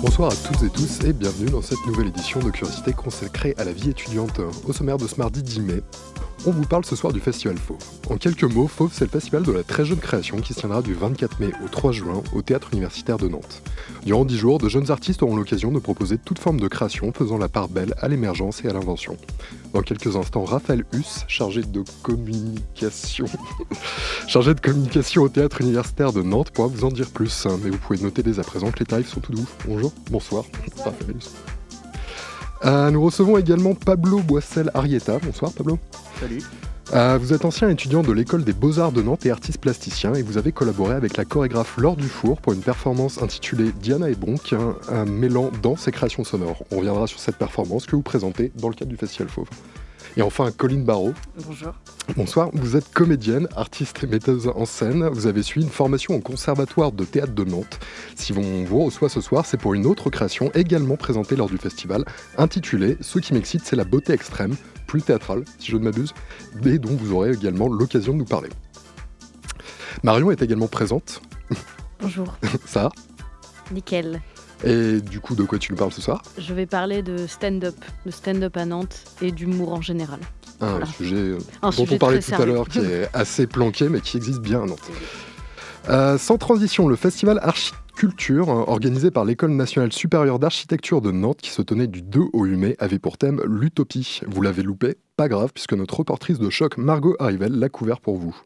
Bonsoir à toutes et tous et bienvenue dans cette nouvelle édition de Curiosité consacrée à la vie étudiante. Au sommaire de ce mardi 10 mai, on vous parle ce soir du festival Fauve. En quelques mots, Fauve, c'est le festival de la très jeune création qui se tiendra du 24 mai au 3 juin au Théâtre universitaire de Nantes. Durant 10 jours, de jeunes artistes auront l'occasion de proposer toute forme de création faisant la part belle à l'émergence et à l'invention. Dans quelques instants, Raphaël Huss, chargé de communication, chargé de communication au Théâtre universitaire de Nantes, pourra vous en dire plus. Mais vous pouvez noter dès à présent que les tarifs sont tout doux. Bonjour, bonsoir, Raphaël Huss. Euh, nous recevons également Pablo Boissel Arieta. Bonsoir Pablo. Salut. Euh, vous êtes ancien étudiant de l'école des beaux-arts de Nantes et artiste plasticien et vous avez collaboré avec la chorégraphe Laure Dufour pour une performance intitulée Diana et Bonk, un, un mêlant danse et création sonore. On reviendra sur cette performance que vous présentez dans le cadre du Festival Fauve. Et enfin, Colline Barrault. Bonjour. Bonsoir, vous êtes comédienne, artiste et metteuse en scène. Vous avez suivi une formation au Conservatoire de théâtre de Nantes. Si on vous reçoit ce soir, c'est pour une autre création également présentée lors du festival, intitulée Ce qui m'excite, c'est la beauté extrême, plus théâtrale, si je ne m'abuse, et dont vous aurez également l'occasion de nous parler. Marion est également présente. Bonjour. Ça va? Nickel. Et du coup, de quoi tu nous parles ce soir? Je vais parler de stand-up, de stand-up à Nantes et d'humour en général. Un Voilà. sujet euh, Un dont sujet on parlait tout à l'heure, qui est assez planqué, mais qui existe bien à Nantes. Euh, sans transition, le festival Archiculture, euh, organisé par l'École nationale supérieure d'architecture de Nantes, qui se tenait du 2 au 8 mai, avait pour thème l'utopie. Vous l'avez loupé Pas grave, puisque notre reportrice de choc, Margot Arrivel, l'a couvert pour vous.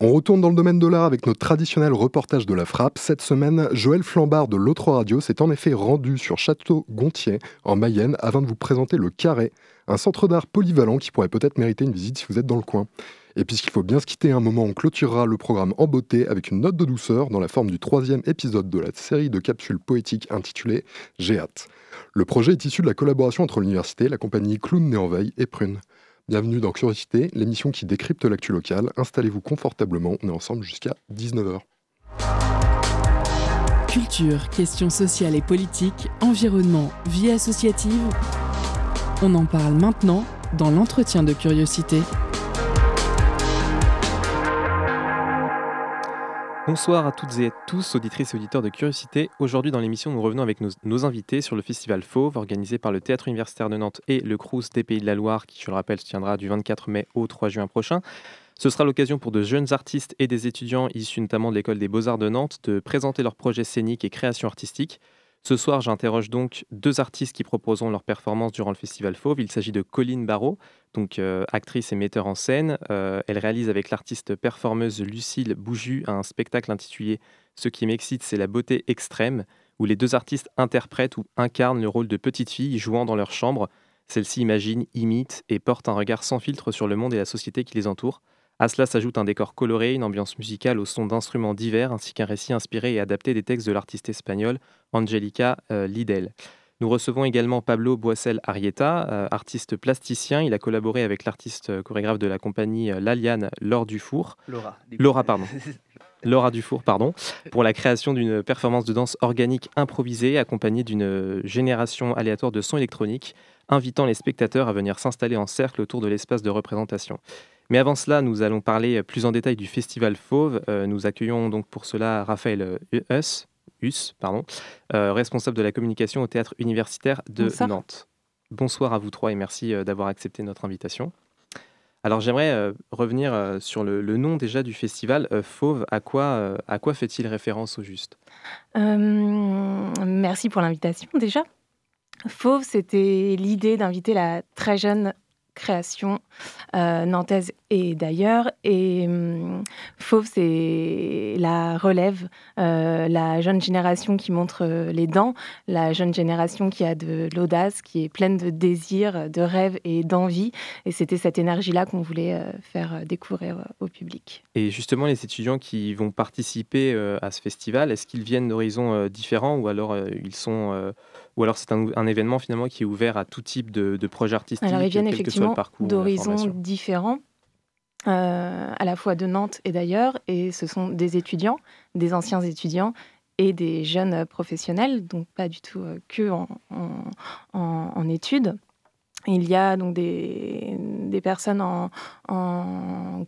On retourne dans le domaine de l'art avec notre traditionnel reportage de la frappe. Cette semaine, Joël Flambard de l'autre radio s'est en effet rendu sur Château-Gontier, en Mayenne, afin de vous présenter le Carré, un centre d'art polyvalent qui pourrait peut-être mériter une visite si vous êtes dans le coin. Et puisqu'il faut bien se quitter un moment, on clôturera le programme en beauté avec une note de douceur dans la forme du troisième épisode de la série de capsules poétiques intitulée J'ai hâte. Le projet est issu de la collaboration entre l'université, la compagnie Clown Né en et Prune. Bienvenue dans Curiosité, l'émission qui décrypte l'actu locale. Installez-vous confortablement, on est ensemble jusqu'à 19h. Culture, questions sociales et politiques, environnement, vie associative. On en parle maintenant dans l'entretien de curiosité. Bonsoir à toutes et à tous, auditrices et auditeurs de Curiosité. Aujourd'hui dans l'émission, nous revenons avec nos, invités sur le festival Fauve, organisé par le Théâtre universitaire de Nantes et le Crous des Pays de la Loire, qui, je le rappelle, se tiendra du 24 mai au 3 juin prochain. Ce sera l'occasion pour de jeunes artistes et des étudiants issus notamment de l'école des beaux-arts de Nantes de présenter leurs projets scéniques et créations artistiques. Ce soir, j'interroge donc deux artistes qui proposeront leur performance durant le festival Fauve. Il s'agit de Colline Barrault, euh, actrice et metteur en scène. Euh, elle réalise avec l'artiste performeuse Lucille Bouju un spectacle intitulé Ce qui m'excite, c'est la beauté extrême, où les deux artistes interprètent ou incarnent le rôle de petites filles jouant dans leur chambre. Celles-ci imaginent, imitent et portent un regard sans filtre sur le monde et la société qui les entoure. À cela s'ajoute un décor coloré, une ambiance musicale au son d'instruments divers, ainsi qu'un récit inspiré et adapté des textes de l'artiste espagnole Angelica euh, Lidl. Nous recevons également Pablo Boissel Arieta, euh, artiste plasticien. Il a collaboré avec l'artiste euh, chorégraphe de la compagnie euh, Laliane Laure Dufour. Laura. Laura, pardon. Laura Dufour, pardon, pour la création d'une performance de danse organique improvisée accompagnée d'une génération aléatoire de sons électroniques, invitant les spectateurs à venir s'installer en cercle autour de l'espace de représentation. Mais avant cela, nous allons parler plus en détail du Festival Fauve. Euh, nous accueillons donc pour cela Raphaël euh, Huss, Huss, pardon, euh, responsable de la communication au théâtre universitaire de Bonsoir. Nantes. Bonsoir à vous trois et merci d'avoir accepté notre invitation. Alors j'aimerais euh, revenir euh, sur le, le nom déjà du festival euh, Fauve. À quoi, à quoi fait-il référence au juste? Merci pour l'invitation déjà. Fauve, c'était l'idée d'inviter la très jeune création euh, nantaise et d'ailleurs. Et hum, Fauve, c'est la relève, euh, la jeune génération qui montre euh, les dents, la jeune génération qui a de l'audace, qui est pleine de désirs, de rêves et d'envie. Et c'était cette énergie-là qu'on voulait faire découvrir au public. Et justement, les étudiants qui vont participer à ce festival, est-ce qu'ils viennent d'horizons différents ou alors ils sont ou alors c'est un, événement finalement qui est ouvert à tout type de, projets artistiques Alors ils viennent effectivement d'horizons différents, euh, à la fois de Nantes et d'ailleurs, et ce sont des étudiants, des anciens étudiants et des jeunes professionnels, donc pas du tout euh, que en, en études. Il y a donc des, personnes en,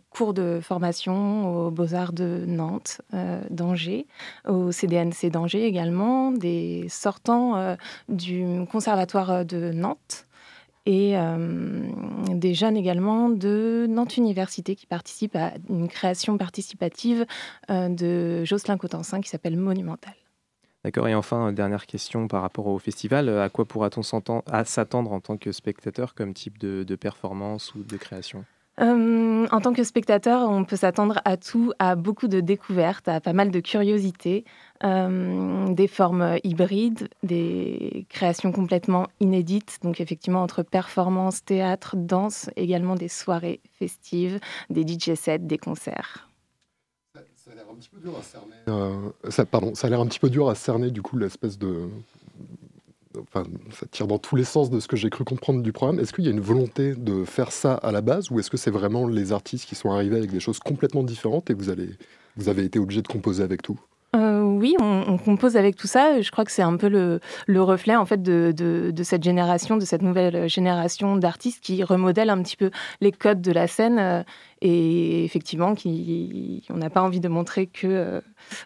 cours de formation aux Beaux-Arts de Nantes, euh, d'Angers, au CDNC d'Angers également, des sortants euh, du Conservatoire de Nantes et euh, des jeunes également de Nantes Université qui participent à une création participative de Jocelyn Cotensin qui s'appelle Monumental. D'accord. Et enfin, dernière question par rapport au festival. À quoi pourra-t-on s'attendre en tant que spectateur comme type de, performance ou de création? Euh, en tant que spectateur, on peut s'attendre à tout, à beaucoup de découvertes, à pas mal de curiosités, euh, des formes hybrides, des créations complètement inédites, donc effectivement entre performance, théâtre, danse, également des soirées festives, des DJ sets, des concerts un petit peu dur à cerner. Euh, ça, pardon, ça a l'air un petit peu dur à cerner du coup l'espèce de. Enfin, ça tire dans tous les sens de ce que j'ai cru comprendre du programme. Est-ce qu'il y a une volonté de faire ça à la base ou est-ce que c'est vraiment les artistes qui sont arrivés avec des choses complètement différentes et vous, allez, vous avez été obligé de composer avec tout? Euh, oui, on, compose avec tout ça. Je crois que c'est un peu le, reflet en fait de, de, cette génération, de cette nouvelle génération d'artistes qui remodèlent un petit peu les codes de la scène euh, et effectivement on n'a pas envie de montrer que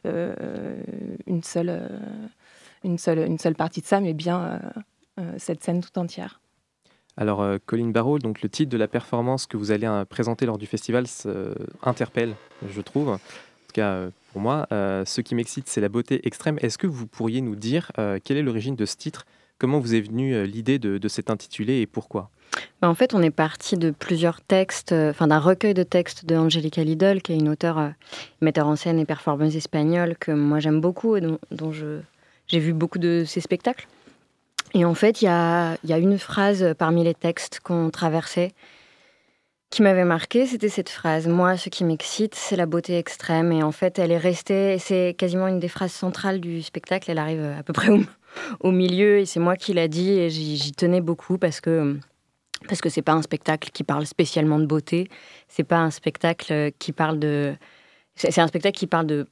euh, une seule, une seule, partie de ça, mais bien cette scène tout entière. Alors, Colline Barrault, donc le titre de la performance que vous allez présenter lors du festival interpelle, je trouve. En tout cas, pour moi. Euh, ce qui m'excite, c'est la beauté extrême. Est-ce que vous pourriez nous dire euh, quelle est l'origine de ce titre Comment vous est venue euh, l'idée de, cet intitulé et pourquoi? Bah, en fait, on est parti de plusieurs textes, enfin d'un recueil de textes de Angelica Lidl, qui est une auteure, metteur en scène et performeuse espagnole que moi j'aime beaucoup et dont, j'ai vu beaucoup de ses spectacles. Et en fait, il y a, y a, une phrase parmi les textes qu'on traversait qui m'avait marqué, c'était cette phrase. Moi, ce qui m'excite, c'est la beauté extrême. Et en fait, elle est restée, c'est quasiment une des phrases centrales du spectacle. Elle arrive à peu près au, milieu et c'est moi qui l'a dit et j'y tenais beaucoup parce que parce que c'est pas un spectacle qui parle spécialement de beauté. C'est pas un spectacle qui parle de. C'est un spectacle qui parle de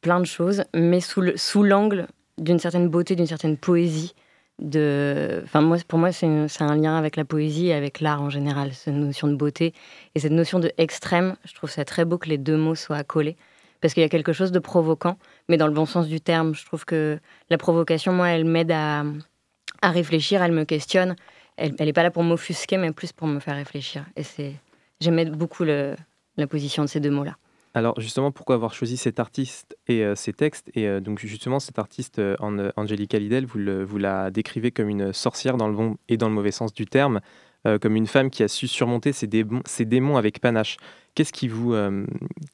plein de choses, mais sous l'angle d'une certaine beauté, d'une certaine poésie de. Enfin, moi, pour moi, c'est un lien avec la poésie et avec l'art en général, cette notion de beauté. Et cette notion de extrême, je trouve ça très beau que les deux mots soient accolés. Parce qu'il y a quelque chose de provoquant, mais dans le bon sens du terme. Je trouve que la provocation, moi, elle m'aide à, réfléchir, elle me questionne. Elle n'est pas là pour m'offusquer, mais plus pour me faire réfléchir. Et c'est, j'aime beaucoup la position de ces deux mots-là. Alors justement, pourquoi avoir choisi cet artiste et euh, ces textes? Et euh, donc justement, cet artiste, euh, Angelica Lidl, vous, la décrivez comme une sorcière dans le bon et dans le mauvais sens du terme, comme une femme qui a su surmonter ses démons avec panache. Qu'est-ce qui, vous,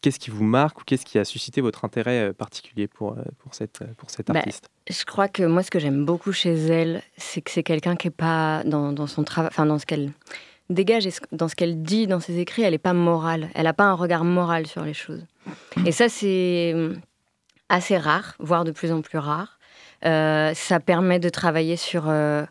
qu'est-ce qui vous marque ou qu'est-ce qui a suscité votre intérêt particulier pour, pour, cette, pour cet bah, artiste? Je crois que moi, ce que j'aime beaucoup chez elle, c'est que c'est quelqu'un qui n'est pas dans, dans son travail, enfin dans ce qu'elle dégage et dans ce qu'elle dit dans ses écrits, elle n'est pas morale. Elle n'a pas un regard moral sur les choses. Et ça, c'est assez rare, voire de plus en plus rare. Euh, ça permet de travailler sur, euh,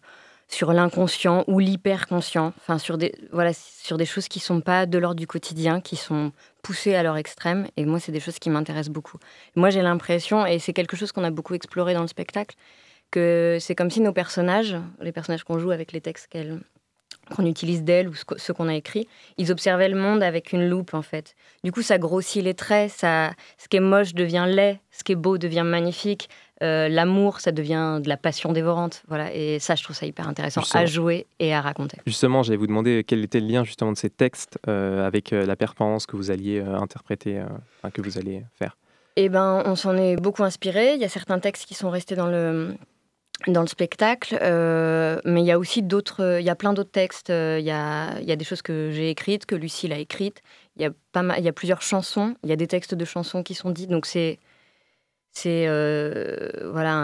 sur l'inconscient ou l'hyperconscient, enfin sur des, voilà, sur des choses qui sont pas de l'ordre du quotidien, qui sont poussées à leur extrême. Et moi, c'est des choses qui m'intéressent beaucoup. Moi, j'ai l'impression, et c'est quelque chose qu'on a beaucoup exploré dans le spectacle, que c'est comme si nos personnages, les personnages qu'on joue avec les textes qu'on utilise d'elle ou ce qu'on a écrit, ils observaient le monde avec une loupe en fait. Du coup, ça grossit les traits, ça, ce qui est moche devient laid, ce qui est beau devient magnifique, euh, l'amour, ça devient de la passion dévorante. Voilà, et ça, je trouve ça hyper intéressant à jouer et à raconter. Justement, j'allais vous demander quel était le lien justement de ces textes euh, avec euh, la performance que vous alliez interpréter, que vous alliez faire. Eh ben, on s'en est beaucoup inspiré. Il y a certains textes qui sont restés dans le dans le spectacle, euh, mais il y a aussi d'autres, il y a plein d'autres textes. Il y a, y a, des choses que j'ai écrites, que Lucille a écrites. Il y a pas mal, il y a plusieurs chansons. Il y a des textes de chansons qui sont dits. Donc c'est c'est euh, voilà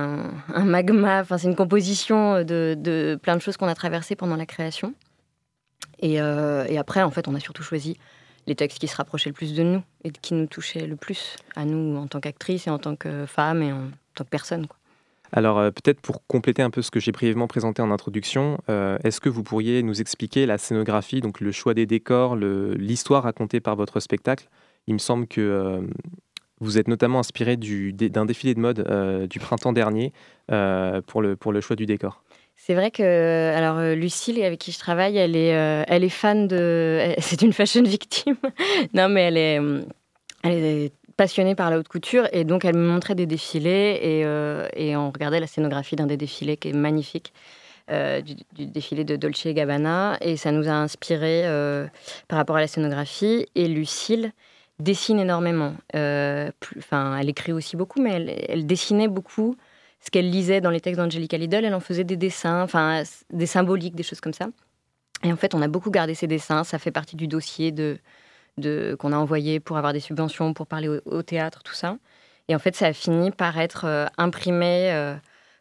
un, magma. Enfin c'est une composition de, plein de choses qu'on a traversées pendant la création. Et, euh, et, après en fait on a surtout choisi les textes qui se rapprochaient le plus de nous et qui nous touchaient le plus à nous en tant qu'actrice et en tant que femme et en tant que personne. Alors euh, peut-être pour compléter un peu ce que j'ai brièvement présenté en introduction, est-ce que vous pourriez nous expliquer la scénographie, donc le choix des décors, l'histoire racontée par votre spectacle? Il me semble que vous êtes notamment inspiré d'un défilé de mode du printemps dernier pour, le, pour le choix du décor. C'est vrai que alors Lucille avec qui je travaille, elle est, elle est fan de. C'est une fashion victime. non mais elle est, elle est passionnée par la haute couture et donc elle me montrait des défilés et, euh, et on regardait la scénographie d'un des défilés qui est magnifique. Euh, du, défilé de Dolce Gabbana et ça nous a inspiré euh, par rapport à la scénographie et Lucille dessine énormément. Enfin, elle écrit aussi beaucoup, mais elle, elle dessinait beaucoup ce qu'elle lisait dans les textes d'Angelica Lidl. Elle en faisait des dessins, enfin des symboliques, des choses comme ça. Et en fait, on a beaucoup gardé ces dessins. Ça fait partie du dossier de qu'on a envoyé pour avoir des subventions, pour parler au, théâtre, tout ça. Et en fait, ça a fini par être euh, imprimé euh,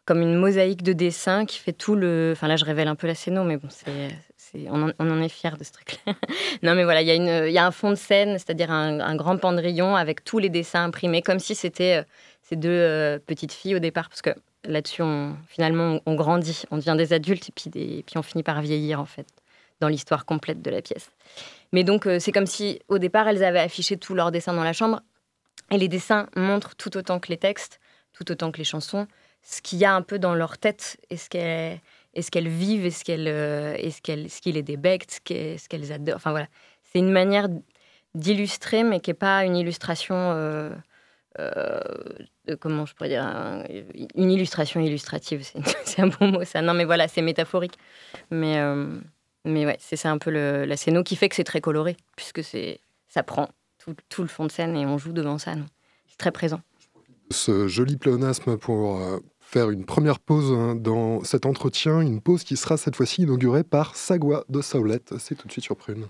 comme une mosaïque de dessins qui fait tout le. Enfin, là, je révèle un peu la scéno, mais bon, c'est, on, en, est fier de ce truc-là. non, mais voilà, il y, a un fond de scène, c'est-à-dire un, grand pendrillon avec tous les dessins imprimés, comme si c'était euh, ces deux petites filles au départ, parce que là-dessus, finalement, on, grandit, on devient des adultes et puis, et puis on finit par vieillir, en fait, dans l'histoire complète de la pièce. Mais donc, euh, c'est comme si, au départ, elles avaient affiché tous leurs dessins dans la chambre. Et les dessins montrent tout autant que les textes, tout autant que les chansons, ce qu'il y a un peu dans leur tête et ce qu'elles est-ce qu'elles vivent, est-ce qu'elles, euh, est-ce qu'elles, ce qu'il est des bectes, ce qu'elles adorent? Enfin voilà, c'est une manière d'illustrer, mais qui n'est pas une illustration. Euh, comment je pourrais dire une illustration illustrative, c'est, un bon mot ça. Non mais voilà, c'est métaphorique. Mais mais ouais, c'est ça un peu la scéno qui fait que c'est très coloré, puisque c'est ça prend tout, tout, le fond de scène et on joue devant ça. C'est très présent. Ce joli pléonasme pour euh, faire une première pause hein, dans cet entretien, une pause qui sera cette fois-ci inaugurée par Sagwa de Saulette. C'est tout de suite sur Prune.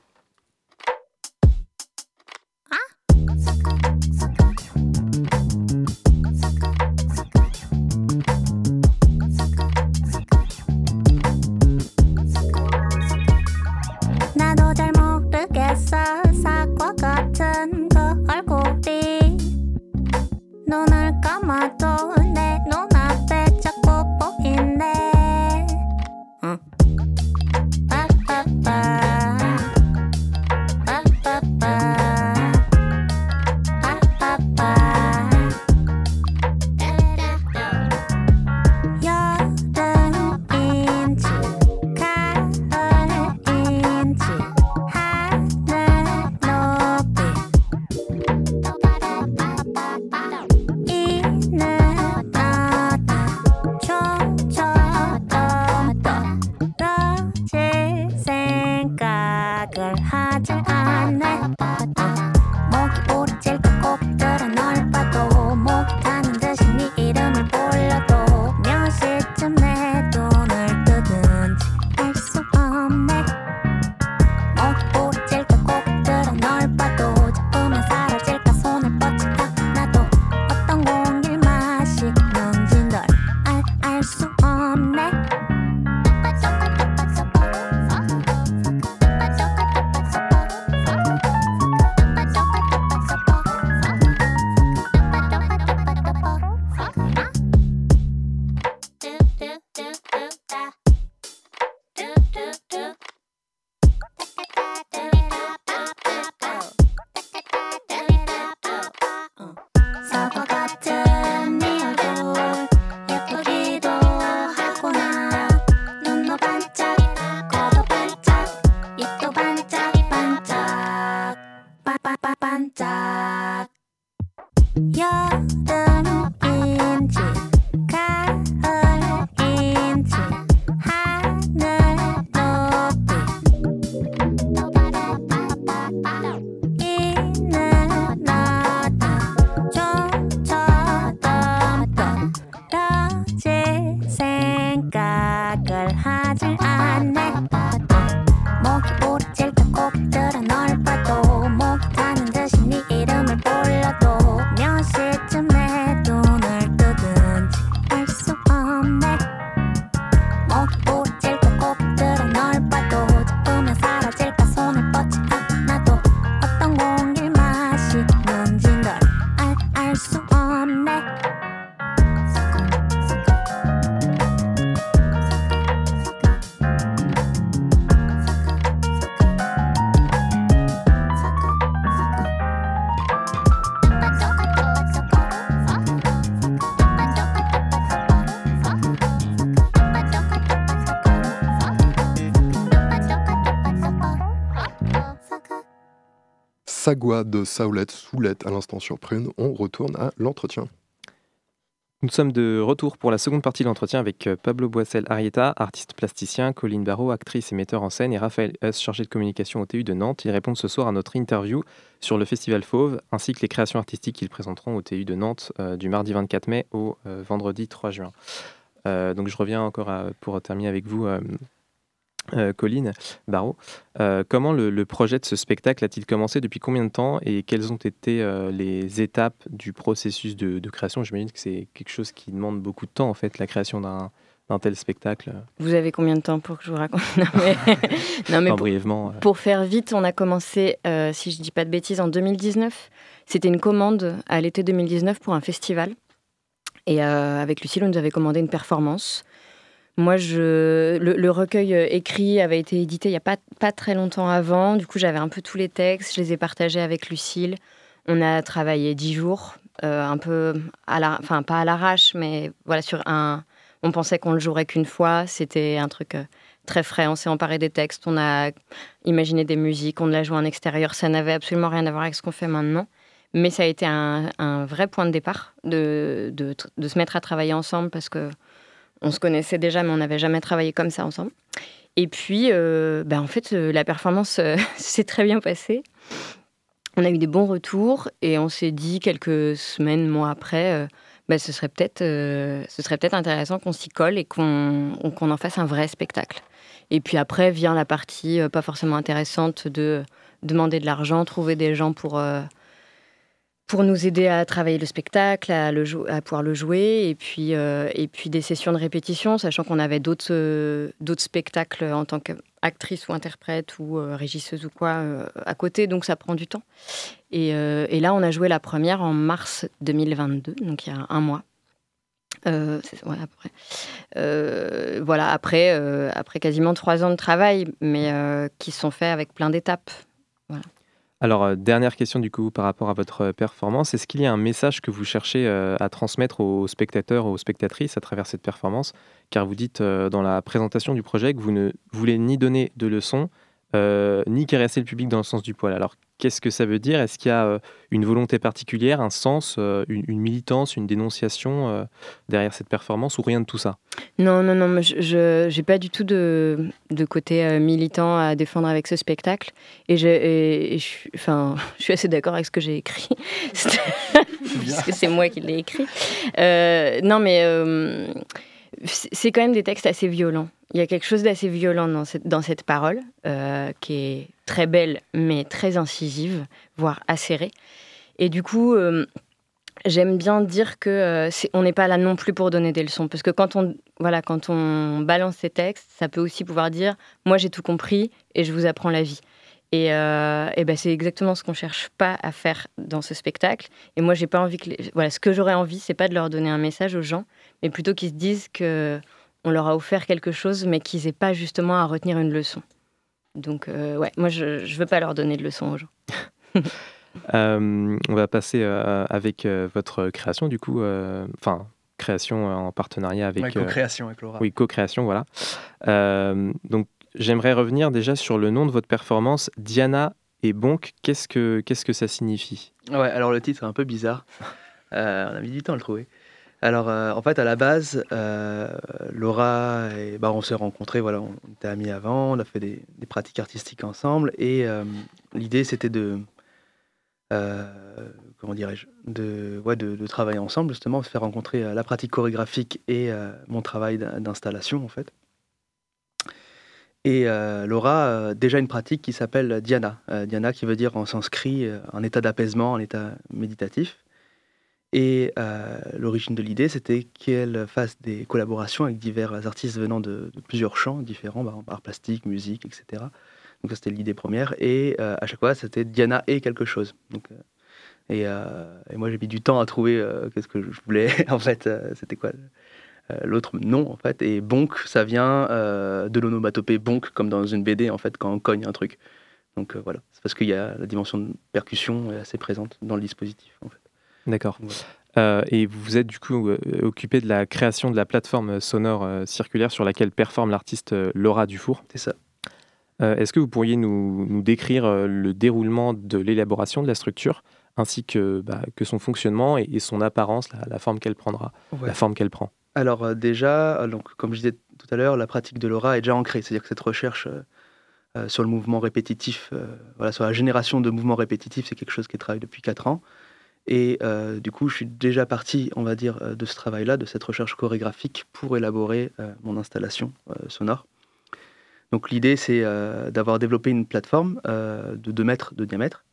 Sagua de Saoulette, Soulette à l'instant sur. On retourne à l'entretien. Nous sommes de retour pour la seconde partie de l'entretien avec euh, Pablo Boissel Arieta, artiste plasticien, Colline Barrault, actrice et metteur en scène, et Raphaël Huss, chargé de communication au TU de Nantes. Ils répondent ce soir à notre interview sur le Festival Fauve, ainsi que les créations artistiques qu'ils présenteront au TU de Nantes euh, du mardi 24 mai au euh, vendredi 3 juin. donc je reviens encore pour terminer avec vous, euh, Colline Barrault, euh, comment le, projet de ce spectacle a-t-il commencé Depuis combien de temps Et quelles ont été euh, les étapes du processus de, création? J'imagine que c'est quelque chose qui demande beaucoup de temps, en fait, la création d'un, tel spectacle. Vous avez combien de temps pour que je vous raconte? Non, mais, pour, brièvement. Pour faire vite, on a commencé, si je ne dis pas de bêtises, en 2019. C'était une commande à l'été 2019 pour un festival. Et avec Lucille, on nous avait commandé une performance moi, je, le, recueil euh, écrit avait été édité il n'y a pas, pas très longtemps avant. Du coup, j'avais un peu tous les textes. Je les ai partagés avec Lucille. On a travaillé dix jours, euh, un peu, à la, enfin pas à l'arrache, mais voilà, sur un. On pensait qu'on le jouerait qu'une fois. C'était un truc euh, très frais. On s'est emparé des textes, on a imaginé des musiques, on l'a joué en extérieur. Ça n'avait absolument rien à voir avec ce qu'on fait maintenant. Mais ça a été un, vrai point de départ de, de, de, se mettre à travailler ensemble parce que on se connaissait déjà, mais on n'avait jamais travaillé comme ça ensemble. Et puis, euh, bah, en fait, euh, la performance euh, s'est très bien passée. On a eu des bons retours et on s'est dit quelques semaines, mois après, bah, ce serait peut-être peut intéressant qu'on s'y colle et qu'on en fasse un vrai spectacle. Et puis après vient la partie pas forcément intéressante de demander de l'argent, trouver des gens pour pour nous aider à travailler le spectacle, à, pouvoir le jouer, et puis, euh, et puis des sessions de répétition, sachant qu'on avait d'autres euh, spectacles en tant qu'actrice ou interprète ou euh, régisseuse ou quoi à côté, donc ça prend du temps. Et, là, on a joué la première en mars 2022, donc il y a un mois. Après. voilà, après, après quasiment trois ans de travail, mais qui sont faits avec plein d'étapes. Alors, euh, dernière question du coup par rapport à votre euh, performance. Est-ce qu'il y a un message que vous cherchez euh, à transmettre aux spectateurs, aux spectatrices à travers cette performance? Car vous dites dans la présentation du projet que vous ne voulez ni donner de leçons, ni caresser le public dans le sens du poil. Alors, Qu'est-ce que ça veut dire? Est-ce qu'il y a euh, une volonté particulière, un sens, euh, une, militance, une dénonciation euh, derrière cette performance ou rien de tout ça? Non, non, non, je n'ai pas du tout de, de côté militant à défendre avec ce spectacle. Et, je, enfin, je suis assez d'accord avec ce que j'ai écrit, parce que c'est moi qui l'ai écrit. non, mais c'est quand même des textes assez violents. Il y a quelque chose d'assez violent dans cette, dans cette parole, qui est très belle, mais très incisive, voire acérée. Et du coup, euh, j'aime bien dire que euh, on n'est pas là non plus pour donner des leçons, parce que quand on, voilà, quand on balance ces textes, ça peut aussi pouvoir dire, moi j'ai tout compris et je vous apprends la vie. Et, euh, et ben c'est exactement ce qu'on cherche pas à faire dans ce spectacle. Et moi, j'ai pas envie que, voilà, ce que j'aurais envie, c'est pas de leur donner un message aux gens, mais plutôt qu'ils se disent que on leur a offert quelque chose, mais qu'ils aient pas justement à retenir une leçon. Donc, euh, ouais, moi, je ne veux pas leur donner de leçons aux gens. Euh, on va passer euh, avec votre création, du coup, enfin, création en partenariat avec. co-création avec Laura. Oui, co-création, voilà. donc, j'aimerais revenir déjà sur le nom de votre performance, Diana et Bonk. Qu'est-ce que, qu'est-ce que ça signifie? Ouais, alors le titre est un peu bizarre. on a mis du temps à le trouver. Alors, euh, en fait, à la base, euh, Laura, et, bah, on s'est rencontrés, voilà, on était amis avant, on a fait des, pratiques artistiques ensemble, et euh, l'idée, c'était de, comment dirais-je, de, travailler ensemble, justement, de faire rencontrer la pratique chorégraphique et mon travail d'installation, en fait. Et Laura déjà une pratique qui s'appelle Diana. Diana qui veut dire en sanskrit un état d'apaisement, un état méditatif. Et euh, l'origine de l'idée, c'était qu'elle fasse des collaborations avec divers artistes venant de, plusieurs champs différents, bah, art plastique, musique, etc. Donc ça, c'était l'idée première. Et euh, à chaque fois, c'était Diana et quelque chose. Donc, euh, et, moi, j'ai mis du temps à trouver qu'est-ce que je voulais. en fait, c'était quoi l'autre nom, en fait. Et bonk, ça vient de l'onomatopée bonk, comme dans une BD, en fait, quand on cogne un truc. Donc voilà, c'est parce qu'il y a la dimension de percussion assez présente dans le dispositif, en fait. D'accord. Euh, et vous êtes du coup euh, occupé de la création de la plateforme sonore euh, circulaire sur laquelle performe l'artiste Laura Dufour. C'est ça. Est-ce que vous pourriez nous, décrire le déroulement de l'élaboration de la structure ainsi que, bah, que son fonctionnement et, son apparence, la, forme qu'elle prendra, la forme qu'elle prend? Alors déjà, donc, comme je disais tout à l'heure, la pratique de l'aura est déjà ancrée, c'est-à-dire que cette recherche sur le mouvement répétitif, voilà, sur la génération de mouvements répétitifs, c'est quelque chose qui est travaillé depuis 4 ans. Et euh, du coup, je suis déjà parti, on va dire, euh, de ce travail-là, de cette recherche chorégraphique pour élaborer euh, mon installation sonore. Donc l'idée, c'est d'avoir développé une plateforme de 2 mètres de diamètre,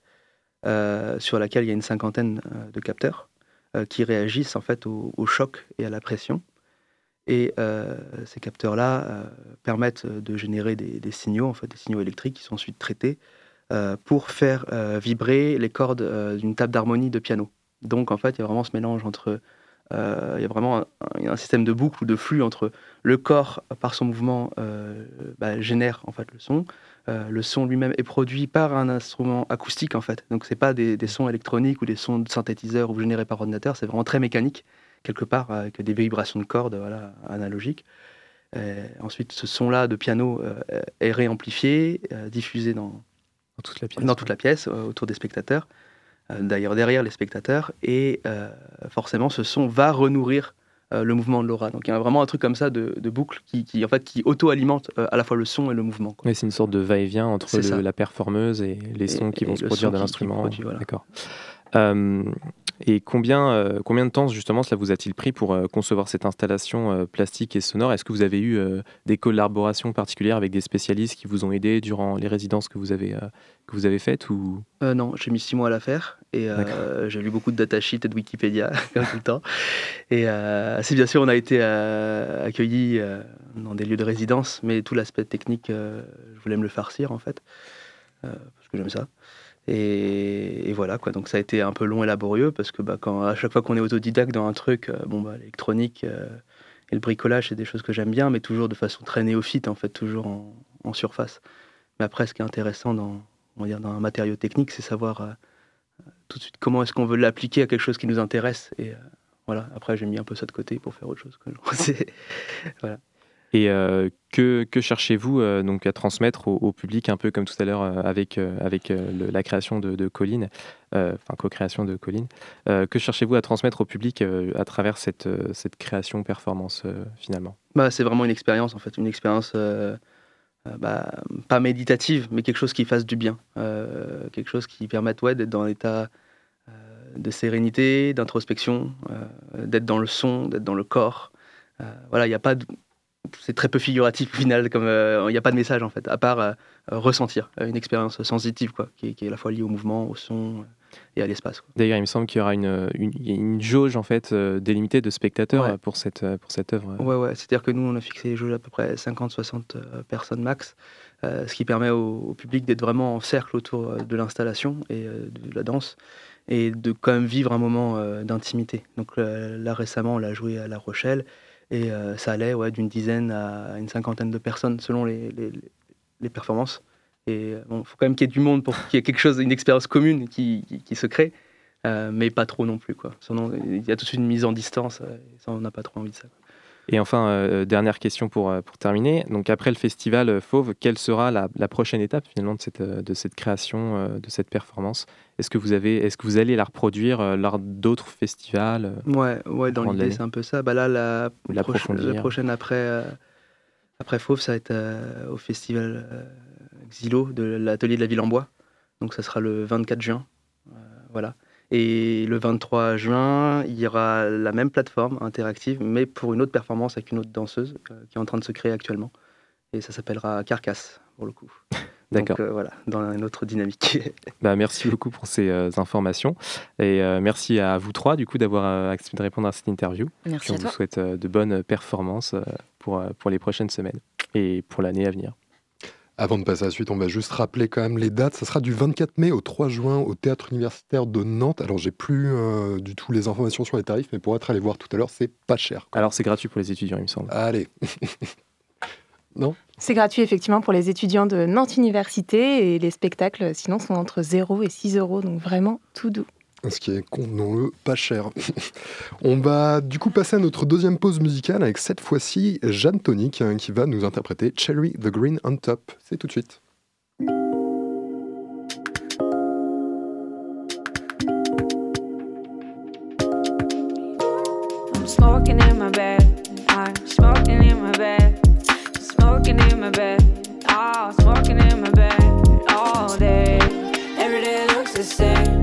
sur laquelle il y a une cinquantaine de capteurs qui réagissent en fait au, choc et à la pression. Et ces capteurs-là permettent de générer des, des, signaux, en fait, des signaux électriques qui sont ensuite traités pour faire euh, vibrer les cordes euh, d'une table d'harmonie de piano. Donc en fait, il y a vraiment ce mélange entre il y a vraiment un, système de boucle ou de flux entre le corps, par son mouvement, bah, génère en fait le son. le son lui-même est produit par un instrument acoustique en fait. Donc c'est pas des, sons électroniques ou des sons de synthétiseur ou générés par ordinateur. C'est vraiment très mécanique quelque part avec des vibrations de cordes voilà, analogiques. ensuite, ce son-là de piano est réamplifié, diffusé dans, dans toute la pièce. Dans toute la pièce, euh, autour des spectateurs. Euh, d'ailleurs, derrière les spectateurs. Et euh, forcément, ce son va renourrir le mouvement de l'aura. Donc il y a vraiment un truc comme ça de, boucle qui, en fait, qui auto-alimente à la fois le son et le mouvement. Mais c'est une sorte de va-et-vient entre la performeuse et les sons qui vont se produire de l'instrument. D'accord. Et combien, euh, combien de temps justement cela vous a-t-il pris pour euh, concevoir cette installation euh, plastique et sonore? Est-ce que vous avez eu des collaborations particulières avec des spécialistes qui vous ont aidé durant les résidences que vous avez, que vous avez faites ou... Non, j'ai mis six mois à la faire et j'ai lu beaucoup de datasheets et de Wikipédia comme tout le temps. Et si bien sûr on a été accueillis dans des lieux de résidence, mais tout l'aspect technique, je voulais me le farcir en fait, parce que j'aime ça. Et, voilà, quoi. Donc ça a été un peu long et laborieux parce que bah, quand, à chaque fois qu'on est autodidacte dans un truc, euh, bon, bah, l'électronique euh, et le bricolage, c'est des choses que j'aime bien, mais toujours de façon très néophyte, en fait, toujours en, surface. Mais après, ce qui est intéressant dans, on va dire, dans un matériau technique, c'est savoir euh, tout de suite comment est-ce qu'on veut l'appliquer à quelque chose qui nous intéresse. Et voilà, après, j'ai mis un peu ça de côté pour faire autre chose. voilà. Et euh, que, cherchez-vous euh, donc à transmettre au, public, un peu comme tout à l'heure euh, avec, avec la création de, de Colline, enfin co-création de Colline, que cherchez-vous à transmettre au public à travers cette, cette création performance finalement? Bah, C'est vraiment une expérience en fait, une expérience bah, pas méditative, mais quelque chose qui fasse du bien, quelque chose qui permette ouais, d'être dans l'état de sérénité, d'introspection, d'être dans le son, d'être dans le corps. voilà, il n'y a pas c'est très peu figuratif au final, comme euh, il n'y a pas de message en fait, à part euh, ressentir une expérience sensitive quoi, qui est, à la fois liée au mouvement, au son euh, et à l'espace. D'ailleurs, il me semble qu'il y aura une, une, jauge en fait délimitée de spectateurs pour cette pour cette œuvre. Ouais, ouais. C'est-à-dire que nous, on a fixé les jauges à peu près 50-60 personnes max, ce qui permet au, public d'être vraiment en cercle autour de l'installation et de la danse et de quand même vivre un moment d'intimité. Donc là récemment, on l'a joué à La Rochelle. Et euh, ça allait ouais, d'une dizaine à une cinquantaine de personnes selon les, les, performances. Et il faut quand même qu'il y ait du monde pour qu'il y ait quelque chose, une expérience commune qui, qui, se crée, euh, mais pas trop non plus. Quoi. Sinon, il y a tout de suite une mise en distance, euh, ça, on n'a pas trop envie de ça. Et enfin, euh, dernière question pour, euh, pour terminer. Donc après le festival euh, Fauve, quelle sera la, prochaine étape finalement de cette, de cette création, de cette performance? Est-ce que vous avez, est-ce que vous allez la reproduire lors d'autres festivals Ouais, ouais. Dans l'idée, c'est un peu ça. Bah là, la, la, prochaine après, après Fauve, ça va être au festival Xilo de l'atelier de la ville en bois. Donc ça sera le 24 juin. voilà. Et le 23 juin, il y aura la même plateforme interactive, mais pour une autre performance avec une autre danseuse euh, qui est en train de se créer actuellement. Et ça s'appellera Carcasse, pour le coup. D'accord. Euh, voilà, dans une autre dynamique. bah, merci beaucoup pour ces euh, informations. Et merci à vous trois, du coup, d'avoir accepté de répondre à cette interview. Merci à toi. vous souhaite de bonnes performances pour, pour les prochaines semaines et pour l'année à venir. Avant de passer à la suite, on va juste rappeler quand même les dates. Ça sera du 24 mai au 3 juin au Théâtre universitaire de Nantes. Alors, j'ai plus euh, du tout les informations sur les tarifs, mais pour être allé voir tout à l'heure, c'est pas cher. Alors, c'est gratuit pour les étudiants, il me semble. Allez. non? C'est gratuit, effectivement, pour les étudiants de Nantes Université. Et les spectacles, sinon, sont entre 0 et 6 euros. Donc, vraiment tout doux ce qui est, convenons-le, pas cher. On va du coup passer à notre deuxième pause musicale avec cette fois-ci Jeanne Tonic hein, qui va nous interpréter Cherry the Green on Top. C'est tout de suite. Smoking in my bed, I'm smoking in my bed, smoking in my bed, ah, smoking in my bed all day. Every day looks the same.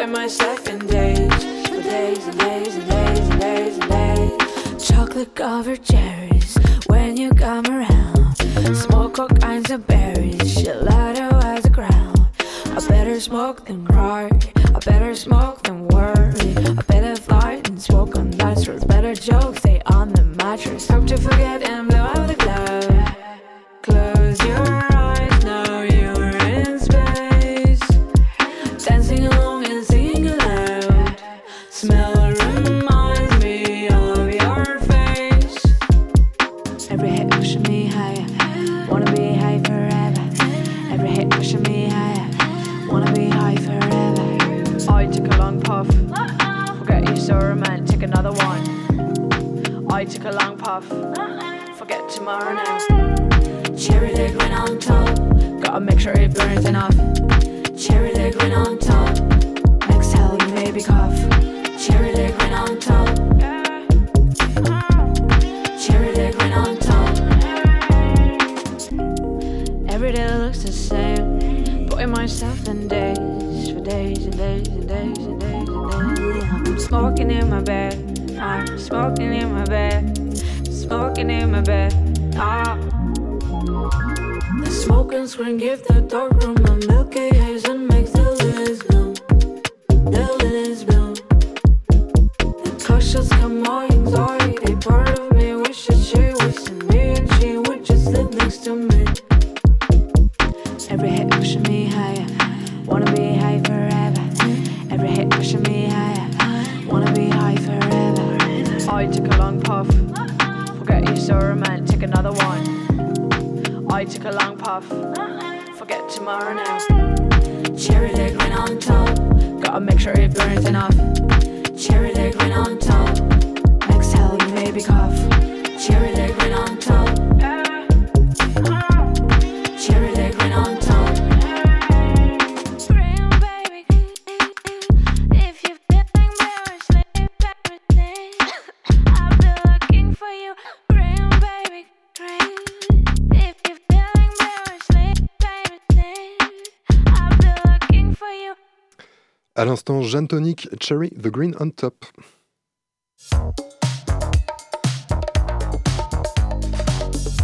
Putting myself in days. For days and days and days and days and days. Chocolate covered cherries when you come around. Smoke all kinds of berries. Gelato as a crown. I better smoke than cry. I better smoke than worry. I better fly and smoke on nights better jokes. Stay on the mattress. Hope to forget and blow a long puff. Forget tomorrow now. Cherry liquid on top. Gotta make sure it burns enough. Cherry liquid on top. Exhale, you maybe cough. Cherry liquid on top. Cherry liquid on top. Every day looks the same. Putting myself in days for days and days and days and days and days. I'm smoking in my bed. I'm smoking in my bed. Smoking in my bed. Ah. The smoking screen give the dark room a milky haze and Jeanne Tonic, Cherry, The Green on Top.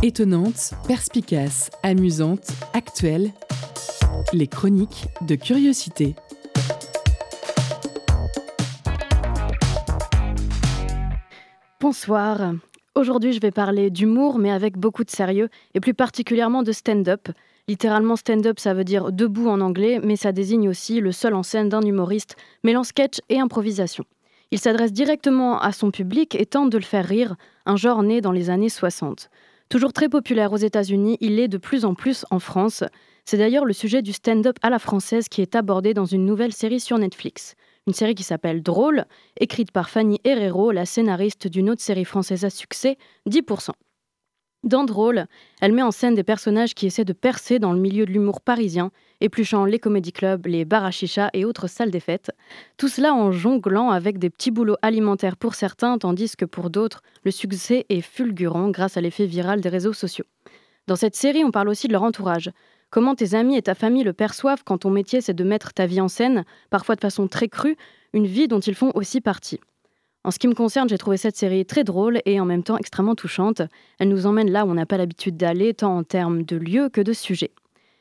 Étonnante, perspicace, amusante, actuelle. Les chroniques de curiosité. Bonsoir. Aujourd'hui, je vais parler d'humour, mais avec beaucoup de sérieux, et plus particulièrement de stand-up. Littéralement, stand-up, ça veut dire debout en anglais, mais ça désigne aussi le seul en scène d'un humoriste, mêlant sketch et improvisation. Il s'adresse directement à son public et tente de le faire rire, un genre né dans les années 60. Toujours très populaire aux États-Unis, il l'est de plus en plus en France. C'est d'ailleurs le sujet du stand-up à la française qui est abordé dans une nouvelle série sur Netflix. Une série qui s'appelle Drôle, écrite par Fanny Herrero, la scénariste d'une autre série française à succès, 10%. Dans Drôle, elle met en scène des personnages qui essaient de percer dans le milieu de l'humour parisien, épluchant les comédie clubs, les bars à chicha et autres salles des fêtes. Tout cela en jonglant avec des petits boulots alimentaires pour certains, tandis que pour d'autres, le succès est fulgurant grâce à l'effet viral des réseaux sociaux. Dans cette série, on parle aussi de leur entourage. Comment tes amis et ta famille le perçoivent quand ton métier c'est de mettre ta vie en scène, parfois de façon très crue, une vie dont ils font aussi partie. En ce qui me concerne, j'ai trouvé cette série très drôle et en même temps extrêmement touchante. Elle nous emmène là où on n'a pas l'habitude d'aller, tant en termes de lieu que de sujet.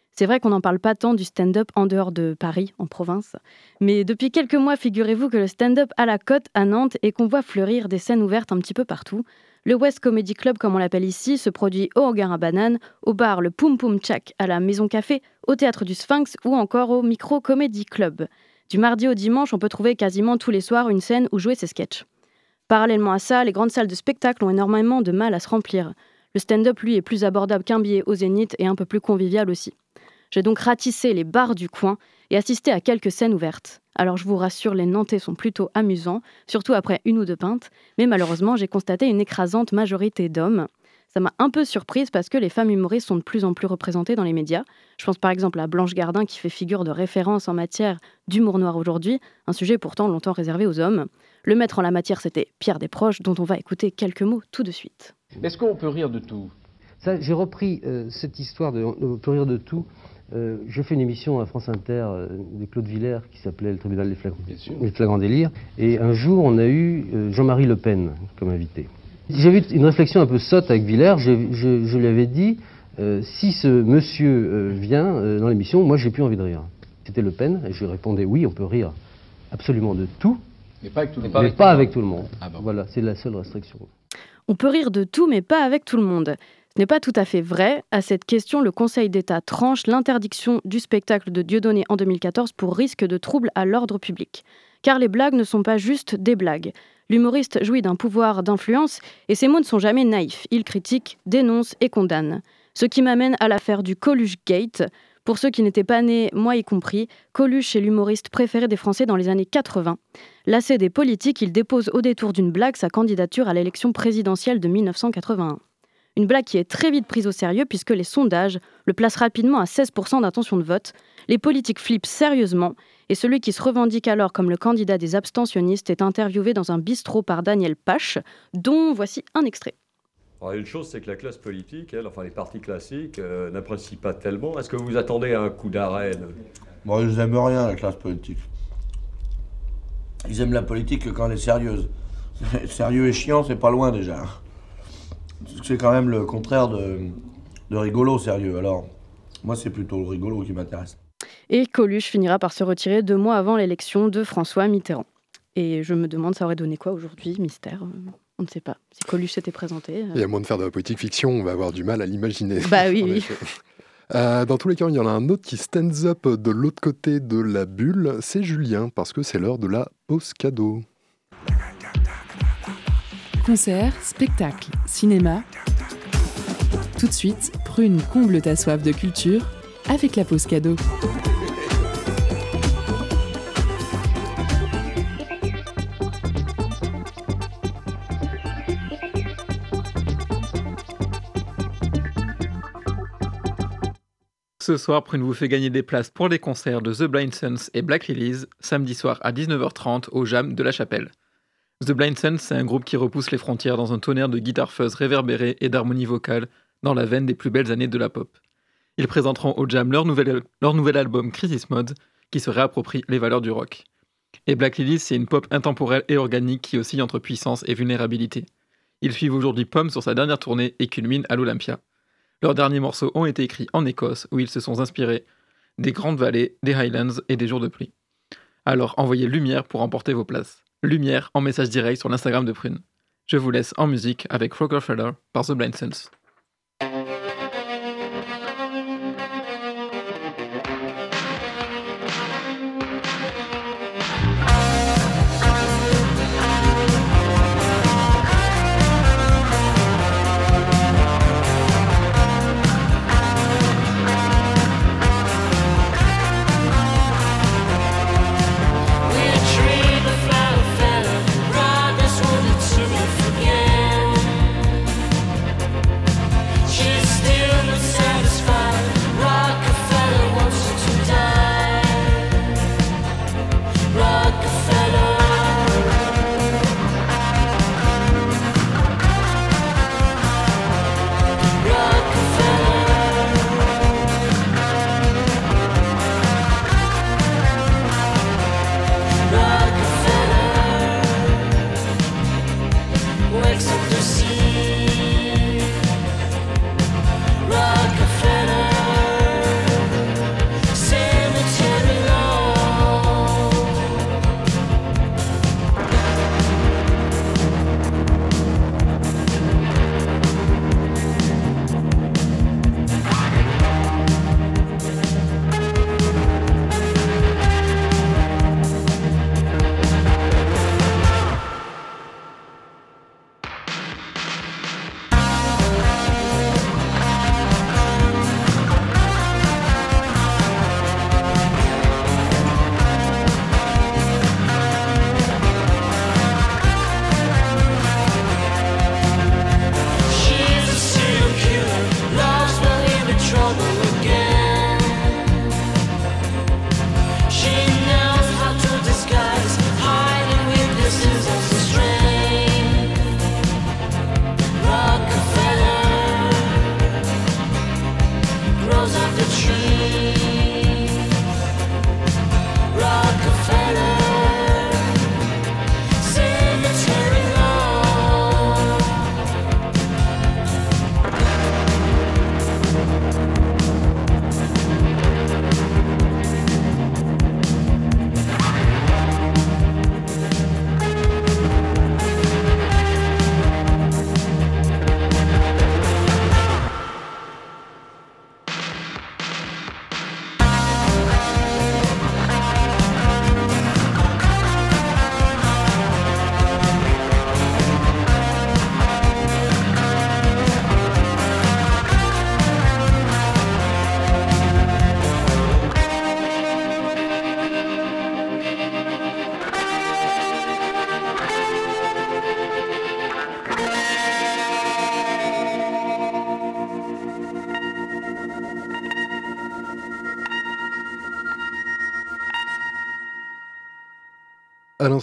C'est vrai qu'on n'en parle pas tant du stand-up en dehors de Paris, en province. Mais depuis quelques mois, figurez-vous que le stand-up à la côte à Nantes et qu'on voit fleurir des scènes ouvertes un petit peu partout. Le West Comedy Club, comme on l'appelle ici, se produit au Hangar à Banane, au bar le Poum Poum Tchak, à la Maison Café, au Théâtre du Sphinx ou encore au Micro Comedy Club. Du mardi au dimanche, on peut trouver quasiment tous les soirs une scène où jouer ses sketchs. Parallèlement à ça, les grandes salles de spectacle ont énormément de mal à se remplir. Le stand-up, lui, est plus abordable qu'un billet au Zénith et un peu plus convivial aussi. J'ai donc ratissé les bars du coin et assisté à quelques scènes ouvertes. Alors je vous rassure, les Nantais sont plutôt amusants, surtout après une ou deux pintes, mais malheureusement j'ai constaté une écrasante majorité d'hommes. Ça m'a un peu surprise parce que les femmes humoristes sont de plus en plus représentées dans les médias. Je pense par exemple à Blanche Gardin qui fait figure de référence en matière d'humour noir aujourd'hui, un sujet pourtant longtemps réservé aux hommes. Le maître en la matière, c'était Pierre Desproges, dont on va écouter quelques mots tout de suite. Est-ce qu'on peut rire de tout? Ça, J'ai repris euh, cette histoire de on peut rire de tout. Euh, J'ai fait une émission à France Inter euh, de Claude Villers qui s'appelait Le tribunal des flagrants, des flagrants délires. Et un jour, on a eu euh, Jean-Marie Le Pen comme invité. J'avais eu une réflexion un peu sotte avec Villers. Je, je- je lui avais dit euh, si ce monsieur euh, vient euh, dans l'émission, moi, j'ai plus envie de rire. C'était Le Pen, et je lui répondais oui, on peut rire absolument de tout, Mais pas avec tout le mais monde. pas avec tout le monde. Ah bon. Voilà, c'est la seule restriction. On peut rire de tout, mais pas avec tout le monde. Ce n'est pas tout à fait vrai. À cette question, le Conseil d'État tranche l'interdiction du spectacle de Dieudonné en 2014 pour risque de trouble à l'ordre public. Car les blagues ne sont pas juste des blagues. L'humoriste jouit d'un pouvoir d'influence et ses mots ne sont jamais naïfs. Il critique, dénonce et condamne. Ce qui m'amène à l'affaire du Coluche Gate. Pour ceux qui n'étaient pas nés, moi y compris, Coluche est l'humoriste préféré des Français dans les années 80. Lassé des politiques, il dépose au détour d'une blague sa candidature à l'élection présidentielle de 1981. Une blague qui est très vite prise au sérieux puisque les sondages le placent rapidement à 16% d'intention de vote. Les politiques flippent sérieusement et celui qui se revendique alors comme le candidat des abstentionnistes est interviewé dans un bistrot par Daniel Pache, dont voici un extrait. Alors, une chose, c'est que la classe politique, elle, enfin les partis classiques, euh, n'apprécient pas tellement. Est-ce que vous attendez à un coup d'arrêt de- Bon, ils aiment rien, la classe politique. Ils aiment la politique que quand elle est sérieuse. Sérieux et chiant, c'est pas loin déjà. C'est quand même le contraire de, de rigolo, sérieux. Alors, moi, c'est plutôt le rigolo qui m'intéresse. Et Coluche finira par se retirer deux mois avant l'élection de François Mitterrand. Et je me demande, ça aurait donné quoi aujourd'hui Mystère? euh, On ne sait pas. Si Coluche s'était présenté. euh, Et à moins de faire de la politique fiction, on va avoir du mal à l'imaginer. Bah oui. Euh, dans tous les cas, il y en a un autre qui stands up de l'autre côté de la bulle, c'est Julien, parce que c'est l'heure de la pause cadeau. Concert, spectacle, cinéma. Tout de suite, Prune comble ta soif de culture avec la pause cadeau. Ce soir, Prune vous fait gagner des places pour les concerts de The Blind Sons et Black Release, samedi soir à 19h30 au Jam de la Chapelle. The Blind Sons, c'est un groupe qui repousse les frontières dans un tonnerre de guitare fuzz réverbérée et d'harmonie vocale dans la veine des plus belles années de la pop. Ils présenteront au Jam leur nouvel, leur nouvel album Crisis Mode, qui se réapproprie les valeurs du rock. Et Black Lilies, c'est une pop intemporelle et organique qui oscille entre puissance et vulnérabilité. Ils suivent aujourd'hui Pomme sur sa dernière tournée et culminent à l'Olympia. Leurs derniers morceaux ont été écrits en Écosse, où ils se sont inspirés des grandes vallées, des Highlands et des jours de pluie. Alors envoyez Lumière pour emporter vos places. Lumière en message direct sur l'Instagram de Prune. Je vous laisse en musique avec Rockefeller par The Blind Sense.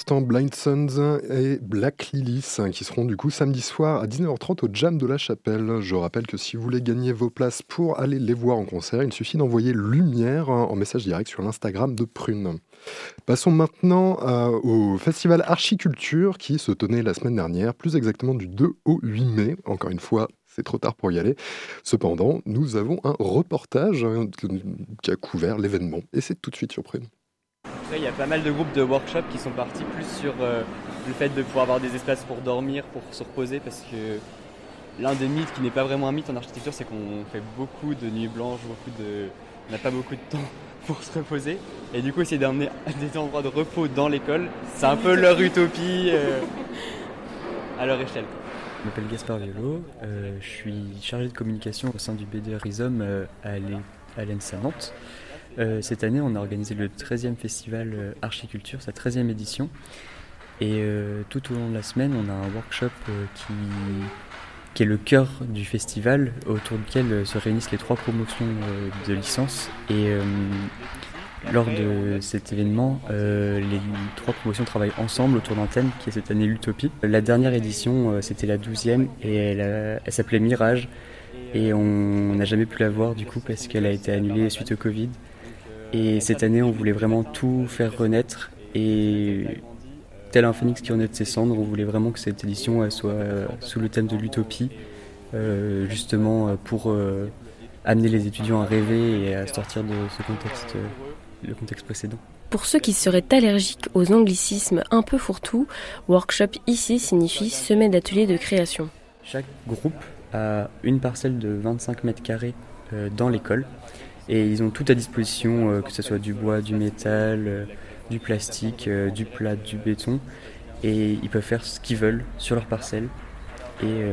L'instant Blind Sons et Black Lilies qui seront du coup samedi soir à 19h30 au Jam de la Chapelle. Je rappelle que si vous voulez gagner vos places pour aller les voir en concert, il suffit d'envoyer Lumière en message direct sur l'Instagram de Prune. Passons maintenant euh, au festival Archiculture qui se tenait la semaine dernière, plus exactement du 2 au 8 mai. Encore une fois, c'est trop tard pour y aller. Cependant, nous avons un reportage hein, qui a couvert l'événement et c'est tout de suite sur Prune. Il y a pas mal de groupes de workshops qui sont partis plus sur euh, le fait de pouvoir avoir des espaces pour dormir, pour se reposer, parce que l'un des mythes qui n'est pas vraiment un mythe en architecture, c'est qu'on fait beaucoup de nuits blanches, beaucoup de... on n'a pas beaucoup de temps pour se reposer. Et du coup, essayer d'amener des endroits de repos dans l'école, c'est un peu leur utopie euh, à leur échelle. Je m'appelle Gaspard Violo, euh, je suis chargé de communication au sein du BD Rhizome euh, à l'ENSA Nantes. Euh, cette année, on a organisé le 13e festival euh, Archiculture, sa 13e édition. Et euh, tout au long de la semaine, on a un workshop qui, est le cœur du festival, autour duquel se réunissent les trois promotions de licence. Et lors de cet événement, les trois promotions travaillent ensemble autour d'un thème qui est cette année l'utopie. La dernière édition, c'était la 12e et elle s'appelait Mirage. Et on n'a jamais pu la voir du coup parce qu'elle a été annulée suite au Covid. Et cette année, on voulait vraiment tout faire renaître. Et tel un phénix qui renaît de ses cendres, on voulait vraiment que cette édition elle soit euh, sous le thème de l'utopie, euh, justement euh, pour euh, amener les étudiants à rêver et à sortir de ce contexte, le contexte précédent. Pour ceux qui seraient allergiques aux anglicismes un peu fourre-tout, workshop ici signifie semaine d'ateliers de création. Chaque groupe a une parcelle de 25 mètres carrés dans l'école et ils ont tout à disposition, euh, que ce soit du bois, du métal, euh, du plastique, euh, du plat, du béton et ils peuvent faire ce qu'ils veulent sur leur parcelle et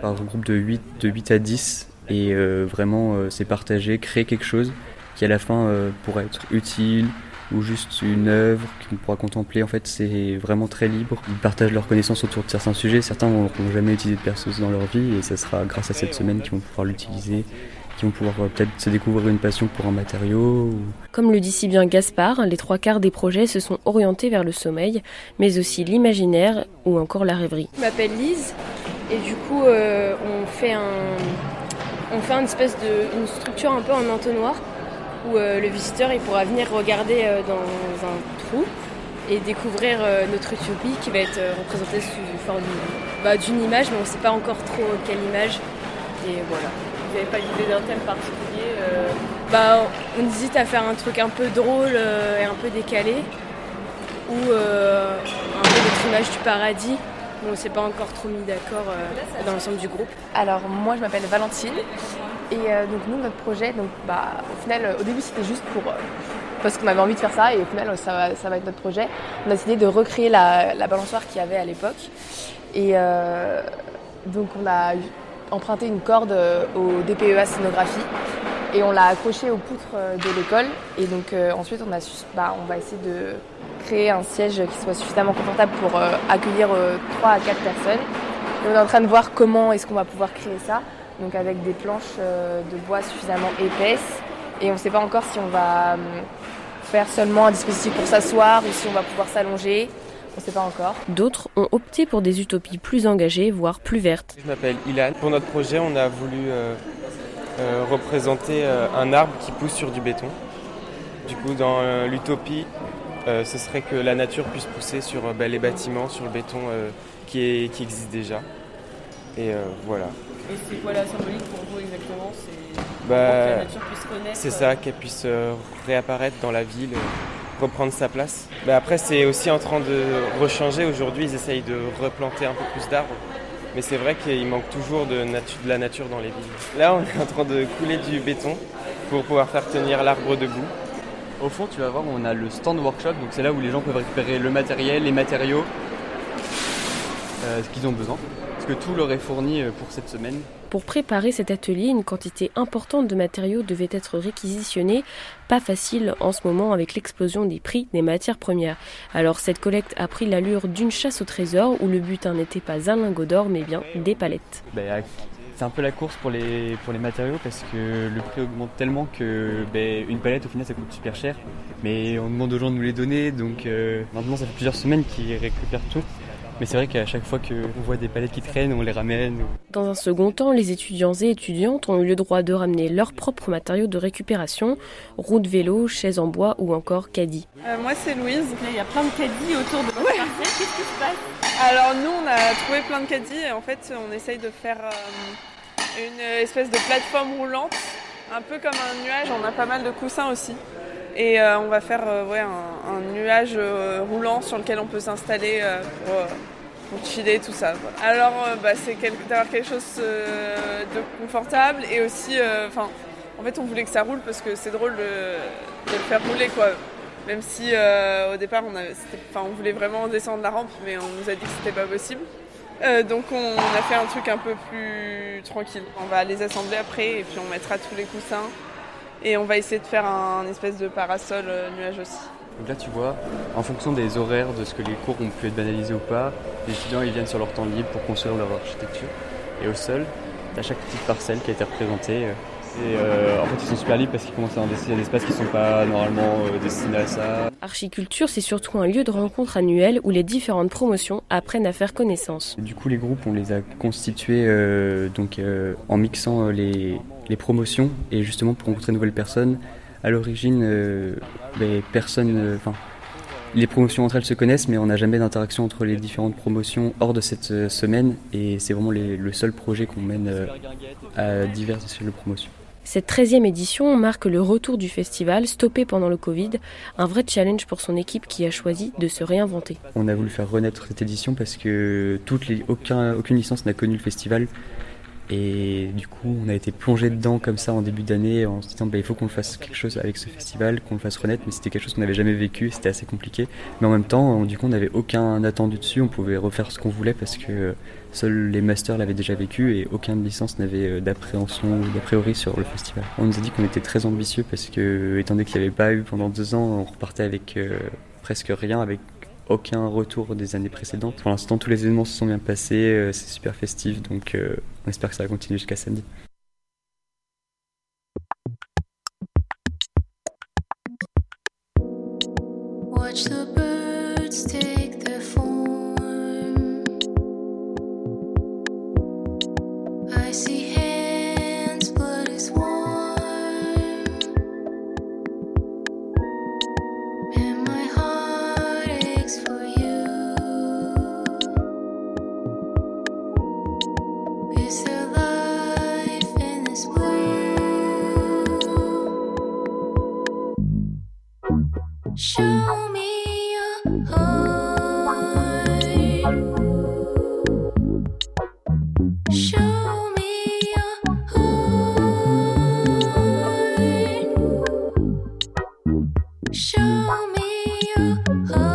par groupe de 8, de 8 à 10 et vraiment c'est partager, créer quelque chose qui à la fin pourra être utile ou juste une œuvre qu'on pourra contempler. En fait, c'est vraiment très libre. Ils partagent leurs connaissances autour de certains sujets. Certains n'ont jamais utilisé de perceuse dans leur vie et ça sera grâce à cette semaine qu'ils vont pouvoir l'utiliser, qui vont pouvoir euh, peut-être se découvrir une passion pour un matériau. ou- Comme le dit si bien Gaspard, les trois quarts des projets se sont orientés vers le sommeil, mais aussi l'imaginaire ou encore la rêverie. Je m'appelle Lise et du coup euh, on fait un on fait une espèce de une structure un peu en entonnoir où euh, le visiteur il pourra venir regarder euh, dans un trou et découvrir euh, notre utopie qui va être euh, représentée sous forme d'une bah, d'une image mais on ne sait pas encore trop quelle image et voilà. Vous n'avez pas l'idée d'un thème particulier euh, Bah on hésite à faire un truc un peu drôle euh, et un peu décalé ou euh, un peu notre image du paradis. Mais on s'est pas encore trop mis d'accord euh, dans l'ensemble du groupe. Alors moi je m'appelle Valentine et euh, donc nous notre projet donc bah au final au début c'était juste pour euh, parce qu'on avait envie de faire ça et au final ça va, ça va être notre projet. On a décidé de recréer la, la balançoire qu'il y avait à l'époque et euh, donc on a emprunté une corde euh, au DPEA scénographie et on l'a accrochée aux poutres euh, de l'école et donc euh, ensuite on a bah, on va essayer de créer un siège qui soit suffisamment confortable pour accueillir 3 à 4 personnes. On est en train de voir comment est-ce qu'on va pouvoir créer ça, donc avec des planches de bois suffisamment épaisses. Et on ne sait pas encore si on va hum, faire seulement un dispositif pour s'asseoir ou si on va pouvoir s'allonger. On ne sait pas encore. D'autres ont opté pour des utopies plus engagées, voire plus vertes. Je m'appelle Ilan. Pour notre projet, on a voulu euh, euh, représenter euh, un arbre qui pousse sur du béton. Du coup, dans euh, l'utopie, euh, ce serait que la nature puisse pousser sur euh, bah, les bâtiments, sur le béton euh, qui, est- qui existe déjà. Et euh, voilà. Et c'est quoi la symbolique pour vous exactement? C'est Bah, pour que la nature puisse renaître C'est ça, qu'elle puisse euh, réapparaître dans la ville, euh, reprendre sa place. Bah, après, c'est aussi en train de rechanger. Aujourd'hui, ils essayent de replanter un peu plus d'arbres. Mais c'est vrai qu'il manque toujours de, natu- de la nature dans les villes. Là, on est en train de couler du béton pour pouvoir faire tenir l'arbre debout. Au fond, tu vas voir, on a le stand workshop, donc c'est là où les gens peuvent récupérer le matériel, les matériaux, euh, ce qu'ils ont besoin. Parce que tout leur est fourni euh, pour cette semaine. Pour préparer cet atelier, une quantité importante de matériaux devait être réquisitionnée. Pas facile en ce moment avec l'explosion des prix des matières premières. Alors cette collecte a pris l'allure d'une chasse au trésor où le butin n'était pas un lingot d'or mais bien des palettes. À c'est un peu la course pour les, pour les matériaux parce que le prix augmente tellement que ben, une palette au final ça coûte super cher. Mais on demande aux gens de nous les donner donc euh, maintenant ça fait plusieurs semaines qu'ils récupèrent tout. Mais c'est vrai qu'à chaque fois qu'on voit des palettes qui traînent, on les ramène. Dans un second temps, les étudiants et étudiantes ont eu le droit de ramener leurs propres matériaux de récupération, roues de vélo, chaises en bois ou encore caddies. Euh, moi c'est Louise. Il y a plein de caddies autour de votre quartier. Qu'est-ce qui se passe? Alors nous on a trouvé plein de caddies et en fait on essaye de faire euh, une espèce de plateforme roulante, un peu comme un nuage. On a pas mal de coussins aussi. Et euh, on va faire euh, ouais, un, un nuage euh, roulant sur lequel on peut s'installer euh, pour, euh, pour chiller, tout ça. Alors, euh, bah, c'est d'avoir quelque chose euh, de confortable et aussi, euh, enfin, en fait, on voulait que ça roule parce que c'est drôle de, le faire rouler, quoi. Même si au départ, on, avait- on voulait vraiment descendre la rampe, mais on nous a dit que c'était pas possible. Donc on, a fait un truc un peu plus tranquille. On va les assembler après et puis on mettra tous les coussins. Et on va essayer de faire un espèce de parasol nuage aussi. Donc là tu vois, en fonction des horaires, de ce que les cours ont pu être banalisés ou pas, les étudiants ils viennent sur leur temps libre pour construire leur architecture. Et au sol, t'as chaque petite parcelle qui a été représentée. euh, Et euh, en fait ils sont super libres parce qu'ils commencent à investir des espaces qui sont pas normalement euh, destinés à ça. Archiculture, c'est surtout un lieu de rencontre annuel où les différentes promotions apprennent à faire connaissance. Du coup, les groupes, on les a constitués euh, donc, euh, en mixant euh, les, les promotions et justement pour rencontrer de nouvelles personnes. À l'origine, euh, ben, personne, euh, les promotions entre elles se connaissent, mais on n'a jamais d'interaction entre les différentes promotions hors de cette euh, semaine. Et c'est vraiment les- le seul projet qu'on mène euh, à diverses échelles de promotion. Cette 13e édition marque le retour du festival, stoppé pendant le Covid, un vrai challenge pour son équipe qui a choisi de se réinventer. On a voulu faire renaître cette édition parce que toutes les, aucun, aucune licence n'a connu le festival. Et du coup, on a été plongé dedans comme ça en début d'année en se disant bah, il faut qu'on fasse quelque chose avec ce festival, qu'on le fasse renaître. Mais c'était quelque chose qu'on n'avait jamais vécu, c'était assez compliqué. Mais en même temps, du coup, on n'avait aucun attendu dessus, on pouvait refaire ce qu'on voulait parce que seuls les masters l'avaient déjà vécu et aucune licence n'avait euh, d'appréhension ou d'a priori sur le festival. On nous a dit qu'on était très ambitieux parce que, étant donné qu'il n'y avait pas eu pendant deux ans, on repartait avec euh, presque rien, avec aucun retour des années précédentes. Pour l'instant, tous les événements se sont bien passés, euh, c'est super festif, donc euh, on espère que ça va continuer jusqu'à samedi. Show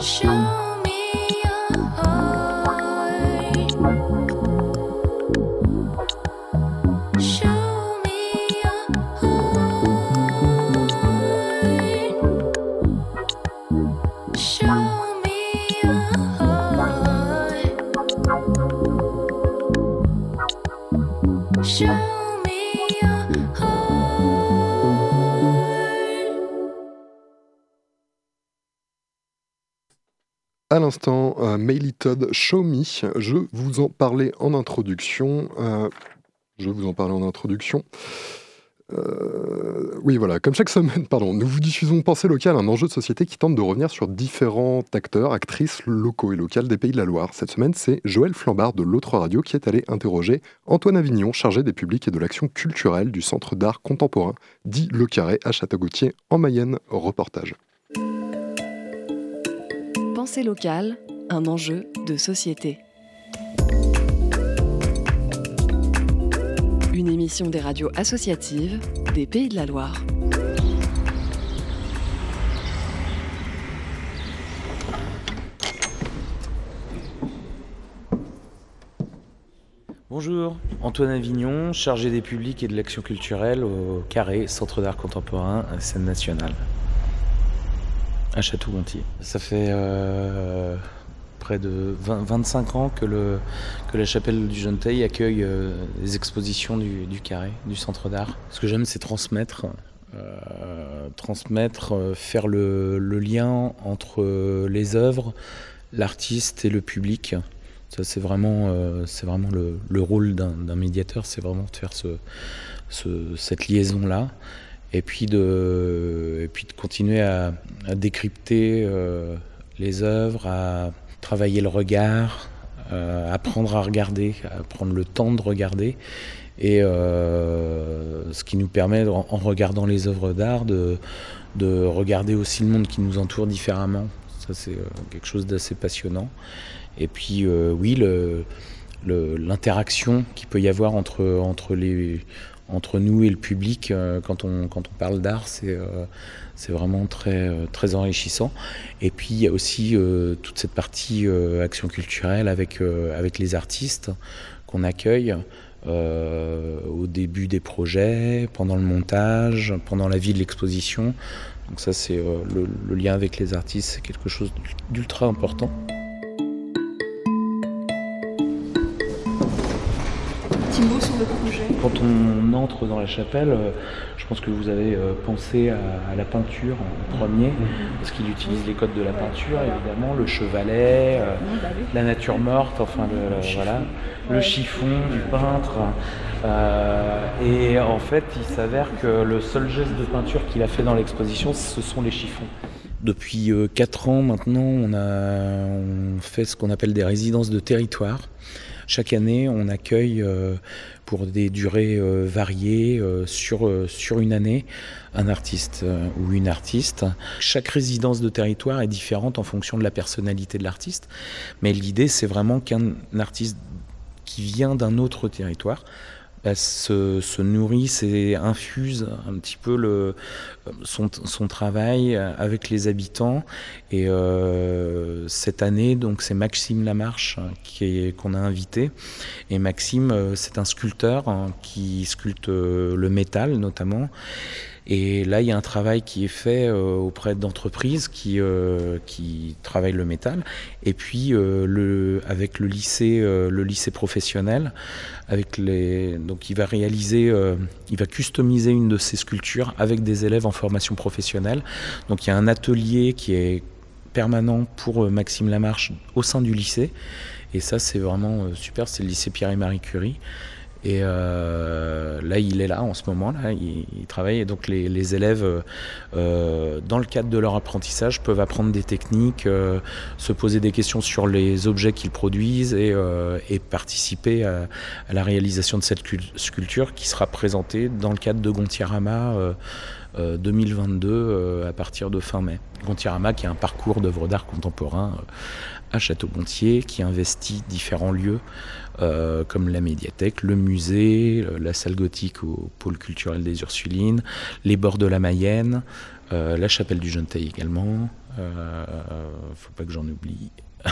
show. L'instant, euh, Maily Todd Show Me. Je vous en parlais en introduction. euh, je vous en parlais en introduction. Euh, oui, voilà. Comme chaque semaine, pardon, nous vous diffusons Pensée locale, un enjeu de société qui tente de revenir sur différents acteurs, actrices locaux et locales des Pays de la Loire. Cette semaine, c'est Joël Flambard de l'autre radio qui est allé interroger Antoine Avignon, chargé des publics et de l'action culturelle du Centre d'art contemporain, dit Le Carré à Château-Gautier, en Mayenne. Reportage. Pensée locale, un enjeu de société. Une émission des radios associatives des Pays de la Loire. Bonjour, Antoine Avignon, chargé des publics et de l'action culturelle au Carré, Centre d'art contemporain, Scène nationale, à Château-Gontier. Ça fait euh, près de 20 25 ans que, le, que la chapelle du Jeune Teil accueille euh, les expositions du, du Carré, du Centre d'art. Ce que j'aime, c'est transmettre. euh, transmettre, euh, faire le, le lien entre euh, les œuvres, l'artiste et le public. Ça, c'est vraiment, euh, c'est vraiment le, le rôle d'un d'un médiateur, c'est vraiment de faire ce, ce- cette liaison-là. Et puis de, continuer à, décrypter euh, les œuvres, à travailler le regard, euh, apprendre à regarder, à prendre le temps de regarder. Et euh, ce qui nous permet, en, regardant les œuvres d'art, de, de regarder aussi le monde qui nous entoure différemment. Ça, c'est euh, quelque chose d'assez passionnant. Et puis, oui, l'interaction qu'il peut y avoir entre, les, entre nous et le public euh, quand, on, quand on parle d'art, c'est euh, c'est vraiment très, euh, très enrichissant. Et puis, il y a aussi toute cette partie action culturelle avec, avec les artistes qu'on accueille. au début des projets, pendant le montage, pendant la vie de l'exposition. Donc ça, c'est le lien avec les artistes, c'est quelque chose d'ultra important. Quand on entre dans la chapelle, euh, je pense que vous avez euh, pensé à, à la peinture en premier, parce qu'il utilise les codes de la peinture, évidemment, le chevalet, euh, la nature morte, enfin le, le- voilà, le chiffon du peintre. Euh, et en fait, il s'avère que le seul geste de peinture qu'il a fait dans l'exposition, ce sont les chiffons. Depuis 4 ans maintenant, on, a, on fait ce qu'on appelle des résidences de territoire. Chaque année, on accueille euh, pour des durées euh, variées euh, sur, sur une année un artiste ou une artiste. Chaque résidence de territoire est différente en fonction de la personnalité de l'artiste, mais l'idée c'est vraiment qu'un artiste qui vient d'un autre territoire bah, se, se nourrisse et infuse un petit peu le, son, son travail avec les habitants. Et euh, cette année, donc c'est Maxime Lamarche qui qu'on a invité. Et Maxime, euh, c'est un sculpteur hein, qui sculpte euh, le métal notamment. Et là, il y a un travail qui est fait euh, auprès d'entreprises qui, euh, qui travaillent le métal. Et puis, euh, le, avec le lycée, le lycée professionnel, avec les, donc il va réaliser, il va customiser une de ses sculptures avec des élèves en formation professionnelle. Donc, il y a un atelier qui est permanent pour Maxime Lamarche au sein du lycée. Et ça, c'est vraiment super. C'est le lycée Pierre et Marie Curie. Et euh, là, il est là en ce moment, là, il, il travaille. Et donc, les, les élèves, euh, euh, dans le cadre de leur apprentissage, peuvent apprendre des techniques, euh, se poser des questions sur les objets qu'ils produisent et, euh, et participer à, à la réalisation de cette cul- sculpture qui sera présentée dans le cadre de Gontiarama. euh, euh, 2022 euh, à partir de fin mai. Gontiarama qui est un parcours d'œuvres d'art contemporain à Château-Gontier qui investit différents lieux euh, comme la médiathèque, le musée, euh, la salle gothique au pôle culturel des Ursulines, les bords de la Mayenne, euh, la chapelle du Jeune Teil également, Euh, faut pas que j'en oublie.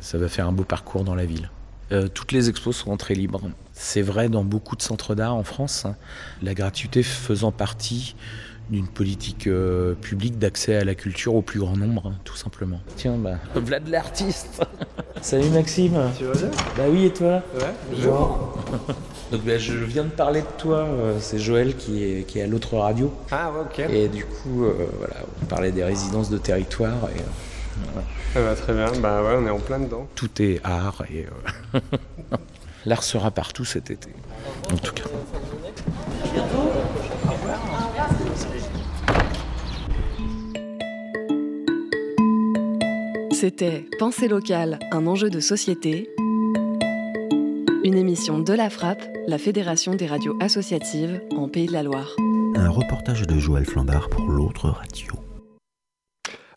ça va faire un beau parcours dans la ville. Euh, toutes les expos sont entrées libres. C'est vrai dans beaucoup de centres d'art en France, hein. la gratuité faisant partie d'une politique euh, publique d'accès à la culture au plus grand nombre, hein, tout simplement. Tiens, bah, Vlad l'artiste Salut Maxime Tu vas bien? Bah oui, et toi? Ouais, bonjour. Donc bah, je viens de parler de toi, euh, c'est Joël qui est, qui est à l'autre radio. Ah ouais, ok. Et du coup, euh, voilà, on parlait des résidences de territoire. Et, euh, voilà. Ah bah, très bien, bah ouais, on est en plein dedans. Tout est art et euh, l'art sera partout cet été. En tout cas. C'était Pensée locale, un enjeu de société. Une émission de la Frappe, la Fédération des radios associatives en Pays de la Loire. Un reportage de Joël Flambard pour l'autre radio.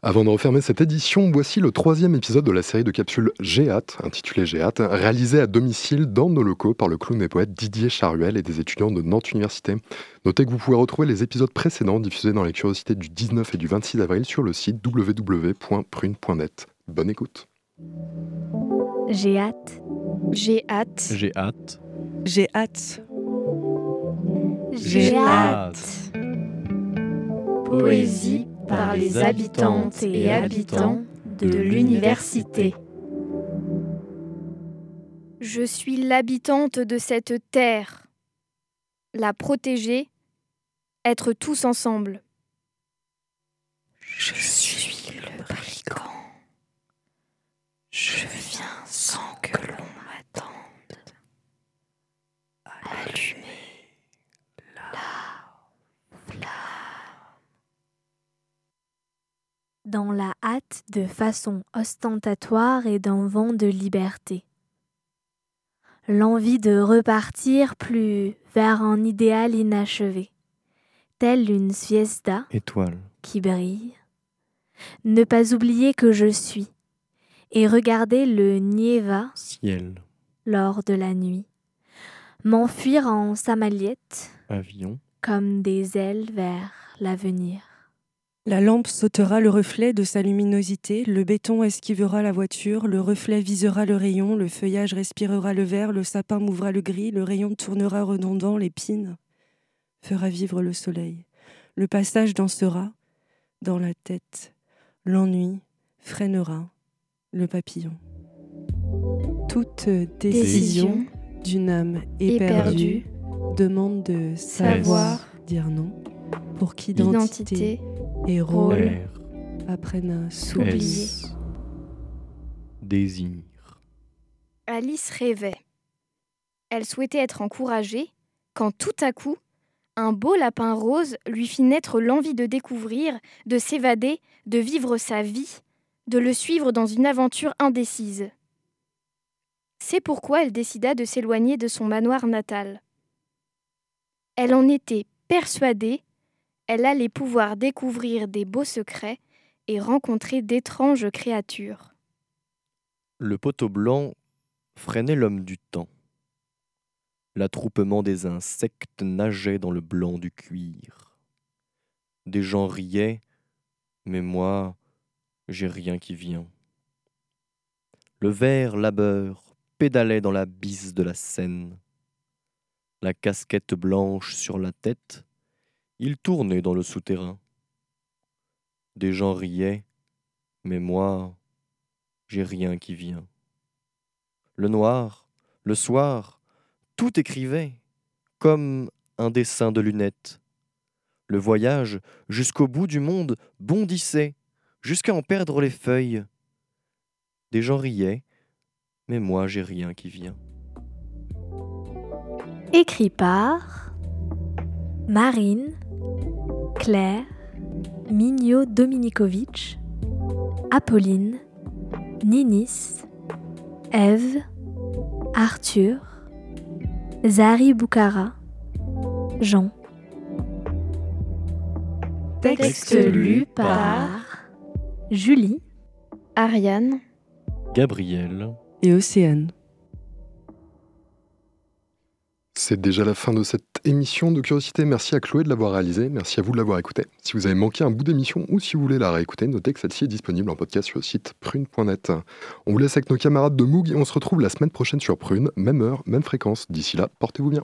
Avant de refermer cette édition, voici le troisième épisode de la série de capsules Géat, intitulée Géat, réalisée à domicile dans nos locaux par le clown et poète Didier Charuel et des étudiants de Nantes Université. Notez que vous pouvez retrouver les épisodes précédents diffusés dans les curiosités du 19 et du 26 avril sur le site www.prune.net. Bonne écoute. J'ai hâte. J'ai hâte. J'ai hâte. J'ai hâte. J'ai hâte. Poésie par les habitantes et habitants de l'université. Je suis l'habitante de cette terre. La protéger, être tous ensemble. Je suis le brigand. Je viens sans que l'on m'attende. Allumer la flamme. Dans la hâte de façon ostentatoire et d'un vent de liberté. L'envie de repartir plus vers un idéal inachevé, telle une siesta Étoile. qui brille. Ne pas oublier que je suis et regarder le Nieva Ciel. lors de la nuit. M'enfuir en samaliette Avion. comme des ailes vers l'avenir. La lampe sautera le reflet de sa luminosité, le béton esquivera la voiture, le reflet visera le rayon, le feuillage respirera le vert, le sapin mouvra le gris, le rayon tournera redondant, l'épine fera vivre le soleil. Le passage dansera dans la tête, l'ennui freinera le papillon. Toute décision d'une âme éperdue demande de savoir dire non pour qu'identité Identité, et rôle apprennent à s'oublier. Désir. Alice rêvait. Elle souhaitait être encouragée quand tout à coup, un beau lapin rose lui fit naître l'envie de découvrir, de s'évader, de vivre sa vie, de le suivre dans une aventure indécise. C'est pourquoi elle décida de s'éloigner de son manoir natal. Elle en était persuadée, elle allait pouvoir découvrir des beaux secrets et rencontrer d'étranges créatures. Le poteau blanc freinait l'homme du temps. L'attroupement des insectes nageait dans le blanc du cuir. Des gens riaient, mais moi, j'ai rien qui vient. Le vert labeur pédalait dans la bise de la Seine. La casquette blanche sur la tête, il tournait dans le souterrain. Des gens riaient, mais moi, j'ai rien qui vient. Le noir, le soir, tout écrivait, comme un dessin de lunettes. Le voyage jusqu'au bout du monde bondissait, jusqu'à en perdre les feuilles. Des gens riaient, mais moi j'ai rien qui vient. Écrit par Marine, Claire, Mignot Dominikovic, Apolline, Ninis, Eve, Arthur, Zari Boukara, Jean. Texte lu par Julie, Ariane, Gabriel. Et Océane. C'est déjà la fin de cette émission de Curiosité. Merci à Chloé de l'avoir réalisée. Merci à vous de l'avoir écoutée. Si vous avez manqué un bout d'émission ou si vous voulez la réécouter, notez que celle-ci est disponible en podcast sur le site prune.net. On vous laisse avec nos camarades de Moog et on se retrouve la semaine prochaine sur Prune, même heure, même fréquence. D'ici là, portez-vous bien.